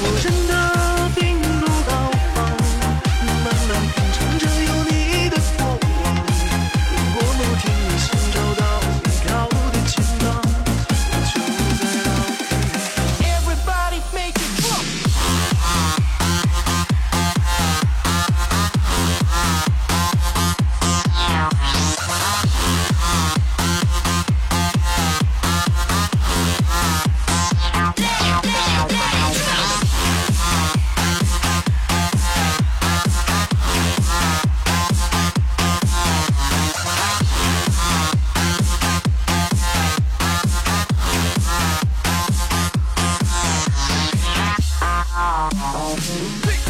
我 Big